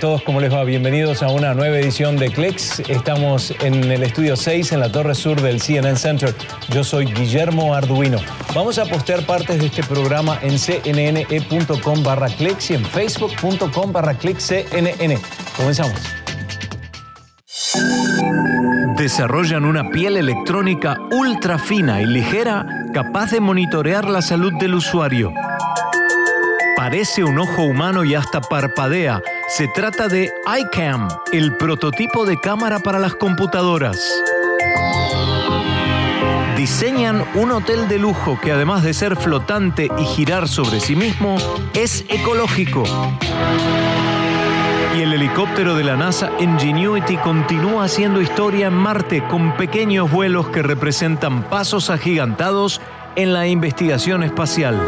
todos, ¿cómo les va? Bienvenidos a una nueva edición de Clicks. Estamos en el estudio 6 en la torre sur del CNN Center. Yo soy Guillermo Arduino. Vamos a postear partes de este programa en cnne.com barra clicks y en facebook.com barra cnn. Comenzamos. Desarrollan una piel electrónica ultra fina y ligera capaz de monitorear la salud del usuario. Parece un ojo humano y hasta parpadea. Se trata de iCam, el prototipo de cámara para las computadoras. Diseñan un hotel de lujo que además de ser flotante y girar sobre sí mismo, es ecológico. Y el helicóptero de la NASA Ingenuity continúa haciendo historia en Marte con pequeños vuelos que representan pasos agigantados en la investigación espacial.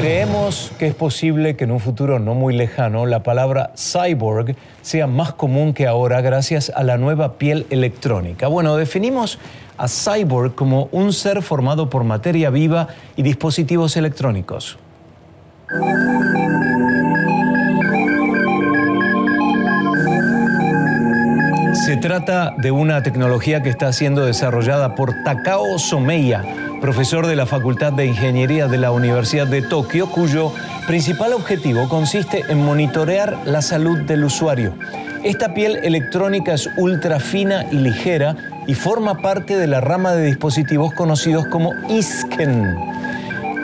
Creemos que es posible que en un futuro no muy lejano la palabra cyborg sea más común que ahora gracias a la nueva piel electrónica. Bueno, definimos a cyborg como un ser formado por materia viva y dispositivos electrónicos. Se trata de una tecnología que está siendo desarrollada por Takao Someya, profesor de la Facultad de Ingeniería de la Universidad de Tokio, cuyo principal objetivo consiste en monitorear la salud del usuario. Esta piel electrónica es ultra fina y ligera y forma parte de la rama de dispositivos conocidos como ISKEN.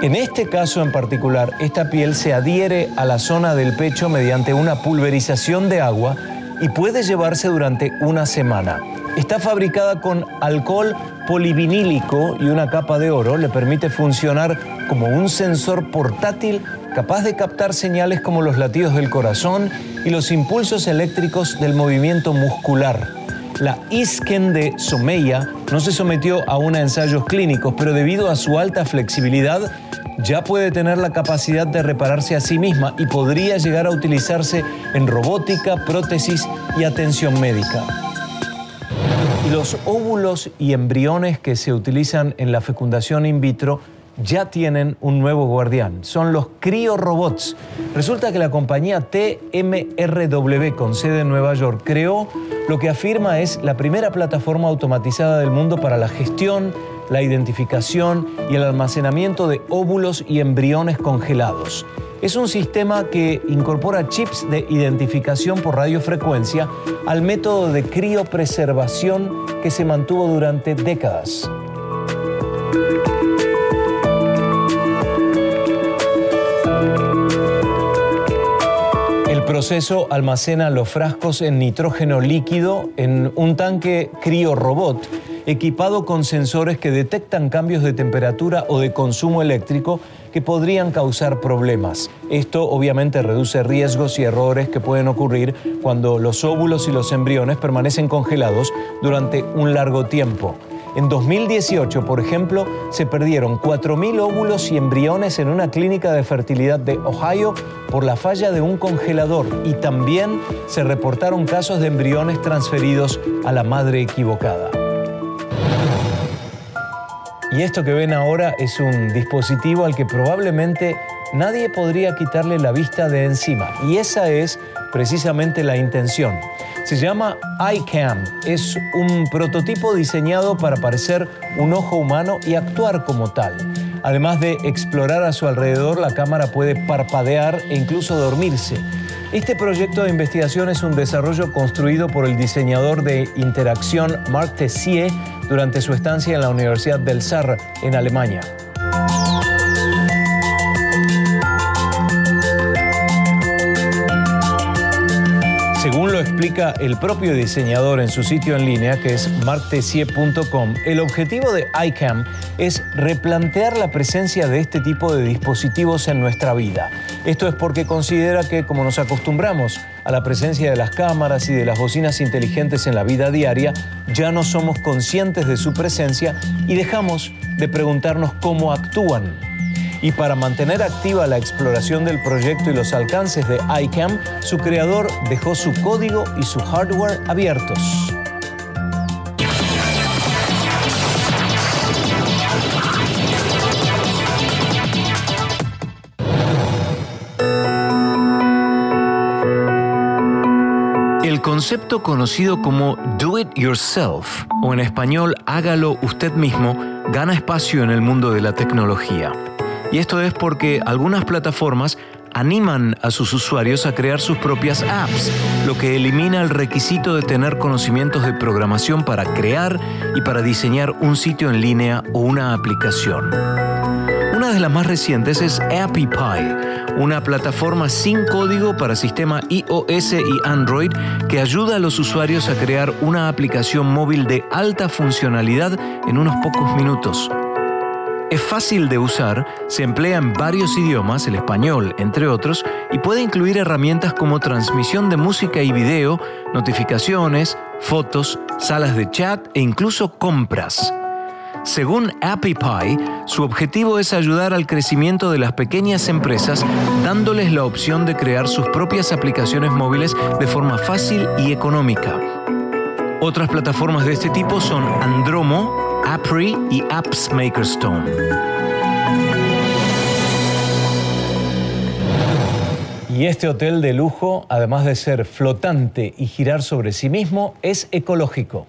En este caso en particular, esta piel se adhiere a la zona del pecho mediante una pulverización de agua y puede llevarse durante una semana. Está fabricada con alcohol polivinílico y una capa de oro. Le permite funcionar como un sensor portátil capaz de captar señales como los latidos del corazón y los impulsos eléctricos del movimiento muscular. La Isken de Someya no se sometió a unos ensayos clínicos, pero debido a su alta flexibilidad, ya puede tener la capacidad de repararse a sí misma y podría llegar a utilizarse en robótica, prótesis y atención médica. Los óvulos y embriones que se utilizan en la fecundación in vitro ya tienen un nuevo guardián. Son los criorobots. Resulta que la compañía TMRW con sede en Nueva York creó lo que afirma es la primera plataforma automatizada del mundo para la gestión, la identificación y el almacenamiento de óvulos y embriones congelados. Es un sistema que incorpora chips de identificación por radiofrecuencia al método de criopreservación que se mantuvo durante décadas. El proceso almacena los frascos en nitrógeno líquido en un tanque criorobot equipado con sensores que detectan cambios de temperatura o de consumo eléctrico que podrían causar problemas. Esto obviamente reduce riesgos y errores que pueden ocurrir cuando los óvulos y los embriones permanecen congelados durante un largo tiempo. En 2018, por ejemplo, se perdieron 4.000 óvulos y embriones en una clínica de fertilidad de Ohio por la falla de un congelador y también se reportaron casos de embriones transferidos a la madre equivocada. Y esto que ven ahora es un dispositivo al que probablemente nadie podría quitarle la vista de encima. Y esa es precisamente la intención. Se llama iCam. Es un prototipo diseñado para parecer un ojo humano y actuar como tal. Además de explorar a su alrededor, la cámara puede parpadear e incluso dormirse. Este proyecto de investigación es un desarrollo construido por el diseñador de interacción Marc Tessier durante su estancia en la Universidad del Saar en Alemania. Según lo explica el propio diseñador en su sitio en línea, que es martesier.com, el objetivo de ICAM es replantear la presencia de este tipo de dispositivos en nuestra vida. Esto es porque considera que, como nos acostumbramos a la presencia de las cámaras y de las bocinas inteligentes en la vida diaria, ya no somos conscientes de su presencia y dejamos de preguntarnos cómo actúan y para mantener activa la exploración del proyecto y los alcances de ICAM, su creador dejó su código y su hardware abiertos. Concepto conocido como Do It Yourself, o en español Hágalo usted mismo, gana espacio en el mundo de la tecnología. Y esto es porque algunas plataformas animan a sus usuarios a crear sus propias apps, lo que elimina el requisito de tener conocimientos de programación para crear y para diseñar un sitio en línea o una aplicación. Una de las más recientes es AppyPie, una plataforma sin código para sistema iOS y Android que ayuda a los usuarios a crear una aplicación móvil de alta funcionalidad en unos pocos minutos. Es fácil de usar, se emplea en varios idiomas, el español entre otros, y puede incluir herramientas como transmisión de música y video, notificaciones, fotos, salas de chat e incluso compras. Según AppyPie, su objetivo es ayudar al crecimiento de las pequeñas empresas dándoles la opción de crear sus propias aplicaciones móviles de forma fácil y económica. Otras plataformas de este tipo son Andromo, Apri y Apps Makerstone. Y este hotel de lujo, además de ser flotante y girar sobre sí mismo, es ecológico.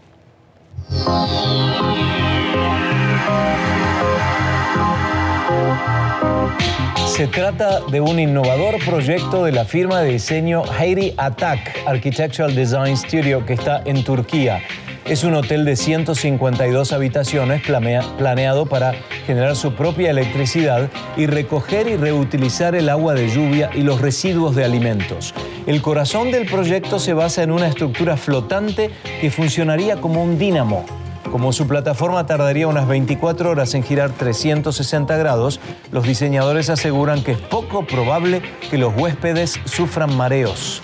Se trata de un innovador proyecto de la firma de diseño Heidi Attack Architectural Design Studio que está en Turquía es un hotel de 152 habitaciones planeado para generar su propia electricidad y recoger y reutilizar el agua de lluvia y los residuos de alimentos. El corazón del proyecto se basa en una estructura flotante que funcionaría como un dínamo. Como su plataforma tardaría unas 24 horas en girar 360 grados, los diseñadores aseguran que es poco probable que los huéspedes sufran mareos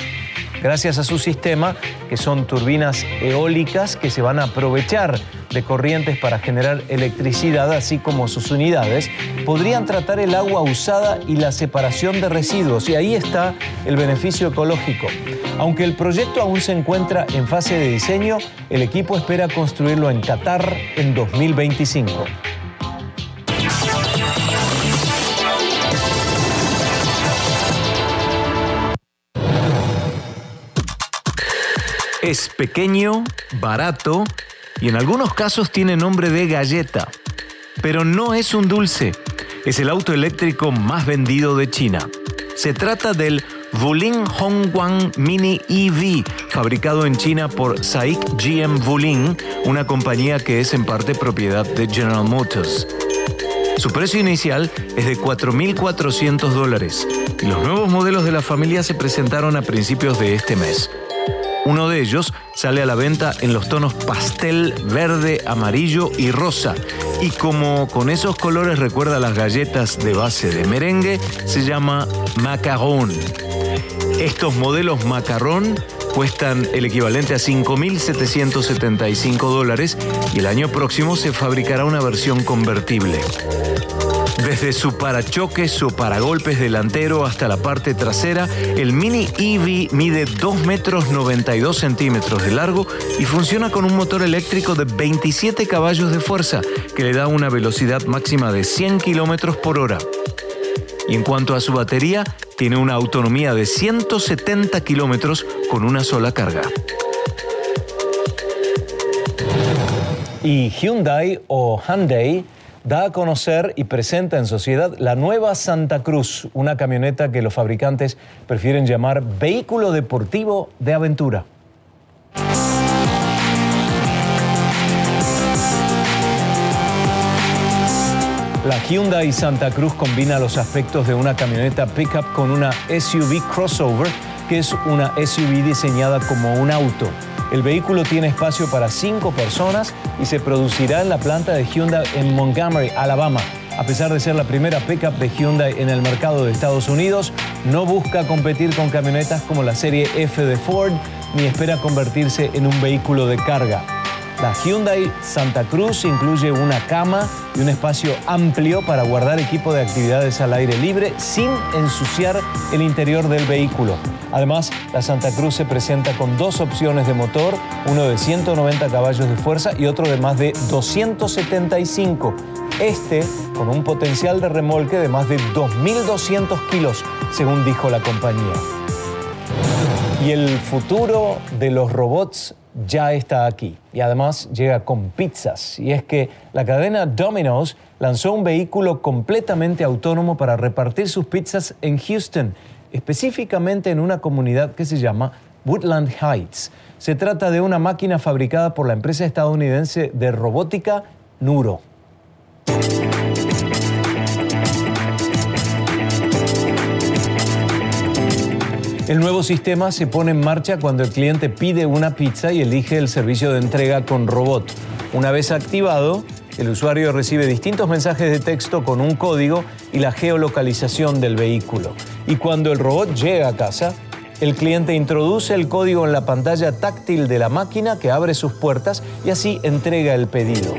gracias a su sistema, que son turbinas eólicas que se van a aprovechar de corrientes para generar electricidad, así como sus unidades, podrían tratar el agua usada y la separación de residuos. Y ahí está el beneficio ecológico. Aunque el proyecto aún se encuentra en fase de diseño, el equipo espera construirlo en Qatar en 2025. Es pequeño, barato y en algunos casos tiene nombre de galleta. Pero no es un dulce, es el auto eléctrico más vendido de China. Se trata del Wuling Hongguang Mini EV, fabricado en China por SAIC GM Wuling, una compañía que es en parte propiedad de General Motors. Su precio inicial es de 4.400 dólares y los nuevos modelos de la familia se presentaron a principios de este mes. Uno de ellos sale a la venta en los tonos pastel, verde, amarillo y rosa. Y como con esos colores recuerda las galletas de base de merengue, se llama macarón. Estos modelos macarrón cuestan el equivalente a 5.775 dólares y el año próximo se fabricará una versión convertible. Desde su parachoques su paragolpes delantero hasta la parte trasera, el Mini EV mide 2 metros 92 centímetros de largo y funciona con un motor eléctrico de 27 caballos de fuerza que le da una velocidad máxima de 100 kilómetros por hora. Y en cuanto a su batería, tiene una autonomía de 170 kilómetros con una sola carga. Y Hyundai o Hyundai da a conocer y presenta en sociedad la nueva Santa Cruz, una camioneta que los fabricantes prefieren llamar vehículo deportivo de aventura. La Hyundai Santa Cruz combina los aspectos de una camioneta pickup con una SUV crossover, que es una SUV diseñada como un auto. El vehículo tiene espacio para cinco personas y se producirá en la planta de Hyundai en Montgomery, Alabama. A pesar de ser la primera pickup de Hyundai en el mercado de Estados Unidos, no busca competir con camionetas como la serie F de Ford ni espera convertirse en un vehículo de carga. La Hyundai Santa Cruz incluye una cama y un espacio amplio para guardar equipo de actividades al aire libre sin ensuciar el interior del vehículo. Además, la Santa Cruz se presenta con dos opciones de motor, uno de 190 caballos de fuerza y otro de más de 275. Este con un potencial de remolque de más de 2.200 kilos, según dijo la compañía. Y el futuro de los robots ya está aquí y además llega con pizzas. Y es que la cadena Domino's lanzó un vehículo completamente autónomo para repartir sus pizzas en Houston, específicamente en una comunidad que se llama Woodland Heights. Se trata de una máquina fabricada por la empresa estadounidense de robótica Nuro. El nuevo sistema se pone en marcha cuando el cliente pide una pizza y elige el servicio de entrega con robot. Una vez activado, el usuario recibe distintos mensajes de texto con un código y la geolocalización del vehículo. Y cuando el robot llega a casa, el cliente introduce el código en la pantalla táctil de la máquina que abre sus puertas y así entrega el pedido.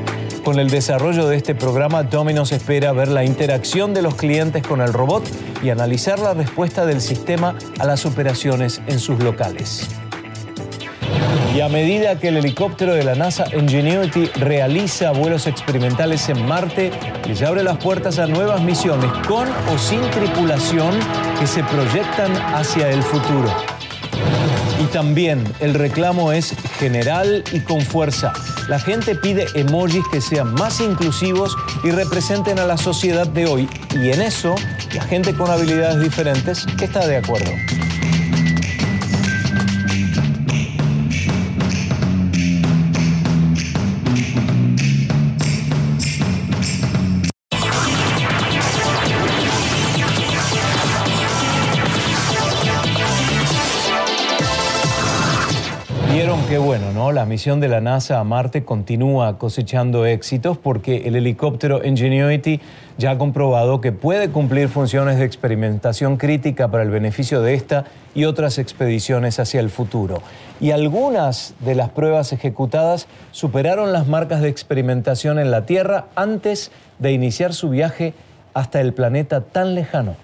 Con el desarrollo de este programa, Domino's espera ver la interacción de los clientes con el robot y analizar la respuesta del sistema a las operaciones en sus locales. Y a medida que el helicóptero de la NASA Ingenuity realiza vuelos experimentales en Marte, les abre las puertas a nuevas misiones con o sin tripulación que se proyectan hacia el futuro. Y también el reclamo es general y con fuerza. La gente pide emojis que sean más inclusivos y representen a la sociedad de hoy. Y en eso, la gente con habilidades diferentes está de acuerdo. Qué bueno, ¿no? La misión de la NASA a Marte continúa cosechando éxitos porque el helicóptero Ingenuity ya ha comprobado que puede cumplir funciones de experimentación crítica para el beneficio de esta y otras expediciones hacia el futuro. Y algunas de las pruebas ejecutadas superaron las marcas de experimentación en la Tierra antes de iniciar su viaje hasta el planeta tan lejano.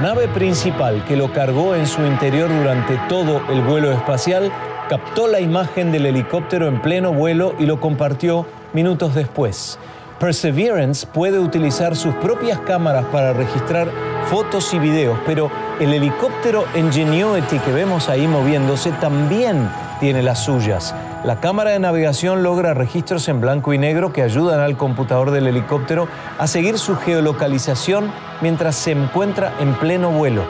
La nave principal que lo cargó en su interior durante todo el vuelo espacial captó la imagen del helicóptero en pleno vuelo y lo compartió minutos después. Perseverance puede utilizar sus propias cámaras para registrar fotos y videos, pero el helicóptero Ingenuity que vemos ahí moviéndose también tiene las suyas. La cámara de navegación logra registros en blanco y negro que ayudan al computador del helicóptero a seguir su geolocalización mientras se encuentra en pleno vuelo.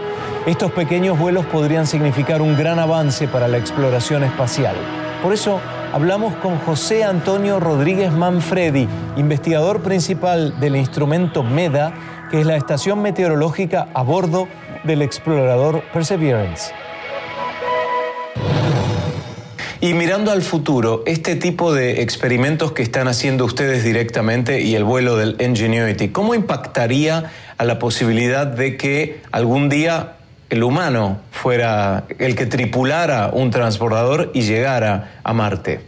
Estos pequeños vuelos podrían significar un gran avance para la exploración espacial. Por eso hablamos con José Antonio Rodríguez Manfredi, investigador principal del instrumento MEDA, que es la estación meteorológica a bordo del explorador Perseverance. Y mirando al futuro, este tipo de experimentos que están haciendo ustedes directamente y el vuelo del Ingenuity, ¿cómo impactaría a la posibilidad de que algún día el humano fuera el que tripulara un transbordador y llegara a Marte?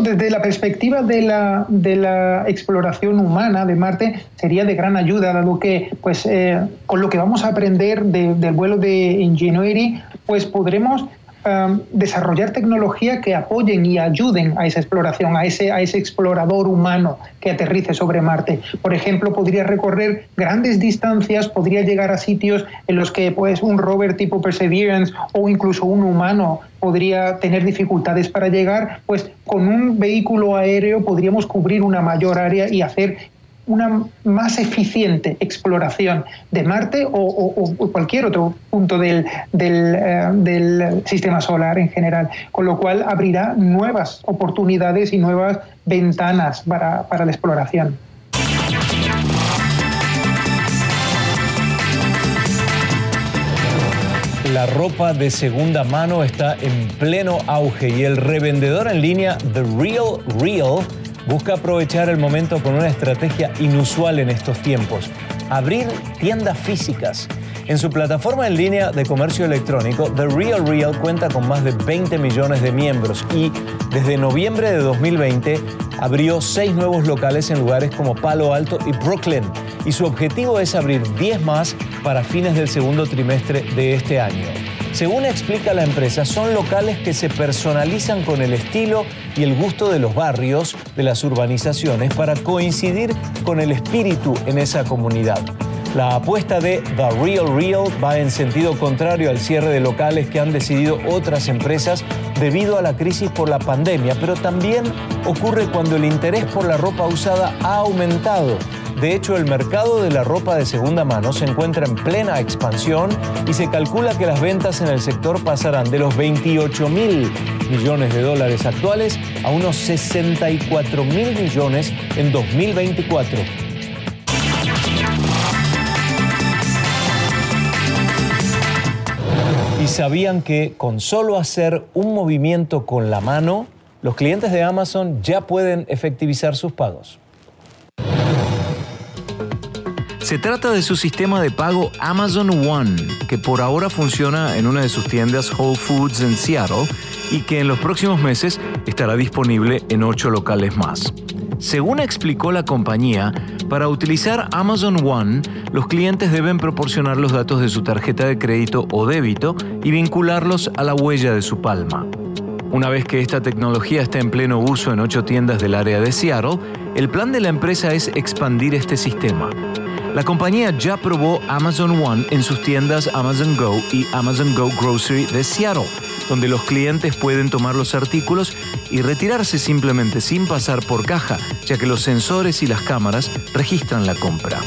Desde la perspectiva de la, de la exploración humana de Marte sería de gran ayuda, dado que pues, eh, con lo que vamos a aprender del vuelo de Ingenuity, pues podremos Um, desarrollar tecnología que apoyen y ayuden a esa exploración, a ese, a ese explorador humano que aterrice sobre Marte. Por ejemplo, podría recorrer grandes distancias, podría llegar a sitios en los que pues, un rover tipo Perseverance o incluso un humano podría tener dificultades para llegar, pues con un vehículo aéreo podríamos cubrir una mayor área y hacer una más eficiente exploración de Marte o, cualquier otro punto del, eh, del, sistema solar en general, con lo cual abrirá nuevas oportunidades y nuevas ventanas para, para la exploración. La ropa de segunda mano está en pleno auge y el revendedor en línea The Real Real busca aprovechar el momento con una estrategia inusual en estos tiempos, abrir tiendas físicas. En su plataforma en línea de comercio electrónico, The Real Real cuenta con más de 20 millones de miembros y desde noviembre de 2020 abrió seis nuevos locales en lugares como Palo Alto y Brooklyn y su objetivo es abrir 10 más para fines del segundo trimestre de este año. Según explica la empresa, son locales que se personalizan con el estilo y el gusto de los barrios, de las urbanizaciones, para coincidir con el espíritu en esa comunidad. La apuesta de The Real Real va en sentido contrario al cierre de locales que han decidido otras empresas debido a la crisis por la pandemia, pero también ocurre cuando el interés por la ropa usada ha aumentado. De hecho, el mercado de la ropa de segunda mano se encuentra en plena expansión y se calcula que las ventas en el sector pasarán de los 28 mil millones de dólares actuales a unos 64 mil millones en 2024. sabían que con solo hacer un movimiento con la mano, los clientes de Amazon ya pueden efectivizar sus pagos. Se trata de su sistema de pago Amazon One, que por ahora funciona en una de sus tiendas Whole Foods en Seattle y que en los próximos meses estará disponible en ocho locales más. Según explicó la compañía, para utilizar Amazon One, los clientes deben proporcionar los datos de su tarjeta de crédito o débito y vincularlos a la huella de su palma. Una vez que esta tecnología está en pleno uso en ocho tiendas del área de Seattle, el plan de la empresa es expandir este sistema. La compañía ya probó Amazon One en sus tiendas Amazon Go y Amazon Go Grocery de Seattle, donde los clientes pueden tomar los artículos y retirarse simplemente sin pasar por caja, ya que los sensores y las cámaras registran la compra.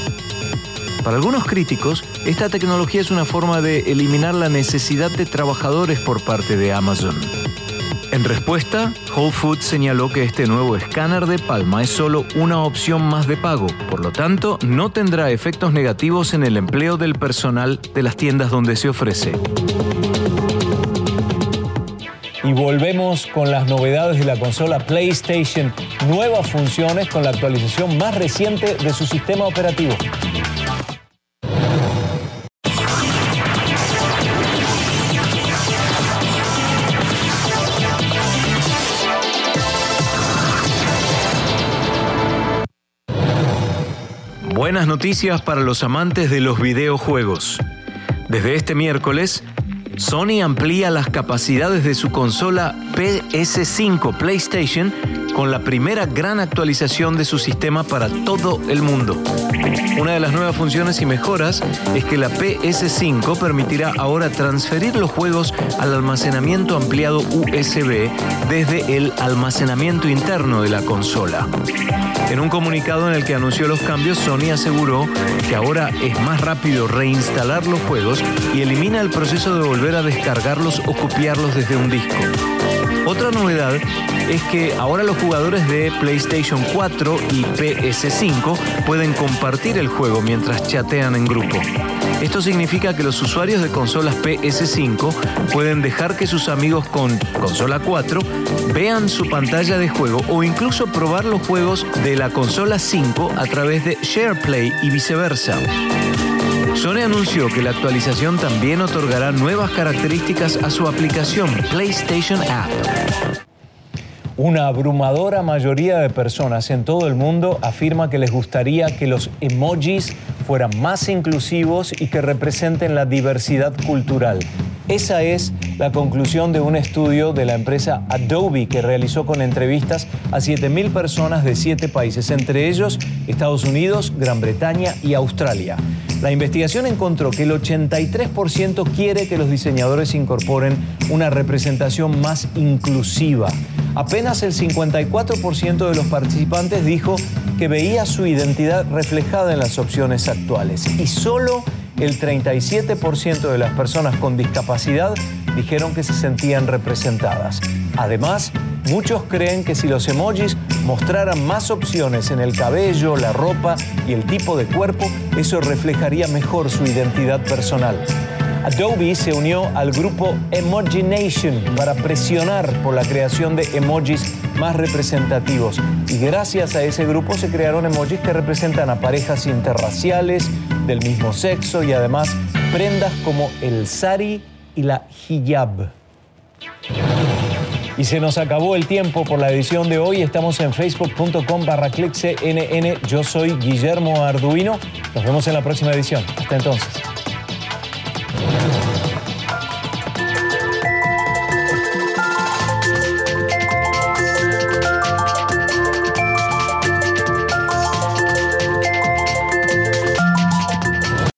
Para algunos críticos, esta tecnología es una forma de eliminar la necesidad de trabajadores por parte de Amazon. En respuesta, Whole Foods señaló que este nuevo escáner de palma es solo una opción más de pago, por lo tanto no tendrá efectos negativos en el empleo del personal de las tiendas donde se ofrece. Y volvemos con las novedades de la consola PlayStation, nuevas funciones con la actualización más reciente de su sistema operativo. Buenas noticias para los amantes de los videojuegos. Desde este miércoles, Sony amplía las capacidades de su consola PS5 PlayStation con la primera gran actualización de su sistema para todo el mundo. Una de las nuevas funciones y mejoras es que la PS5 permitirá ahora transferir los juegos al almacenamiento ampliado USB desde el almacenamiento interno de la consola. En un comunicado en el que anunció los cambios, Sony aseguró que ahora es más rápido reinstalar los juegos y elimina el proceso de volver a descargarlos o copiarlos desde un disco. Otra novedad es que ahora los jugadores de PlayStation 4 y PS5 pueden compartir el juego mientras chatean en grupo. Esto significa que los usuarios de consolas PS5 pueden dejar que sus amigos con consola 4 vean su pantalla de juego o incluso probar los juegos de la consola 5 a través de SharePlay y viceversa. Sony anunció que la actualización también otorgará nuevas características a su aplicación PlayStation App. Una abrumadora mayoría de personas en todo el mundo afirma que les gustaría que los emojis fueran más inclusivos y que representen la diversidad cultural. Esa es la conclusión de un estudio de la empresa Adobe que realizó con entrevistas a 7.000 personas de 7 países, entre ellos Estados Unidos, Gran Bretaña y Australia. La investigación encontró que el 83% quiere que los diseñadores incorporen una representación más inclusiva. Apenas el 54% de los participantes dijo que veía su identidad reflejada en las opciones actuales y solo el 37% de las personas con discapacidad dijeron que se sentían representadas. Además, muchos creen que si los emojis mostraran más opciones en el cabello, la ropa y el tipo de cuerpo, eso reflejaría mejor su identidad personal. Adobe se unió al grupo Emoji Nation para presionar por la creación de emojis más representativos. Y gracias a ese grupo se crearon emojis que representan a parejas interraciales, del mismo sexo y además prendas como el sari y la hijab. Y se nos acabó el tiempo por la edición de hoy. Estamos en facebook.com barra cnn. Yo soy Guillermo Arduino. Nos vemos en la próxima edición. Hasta entonces.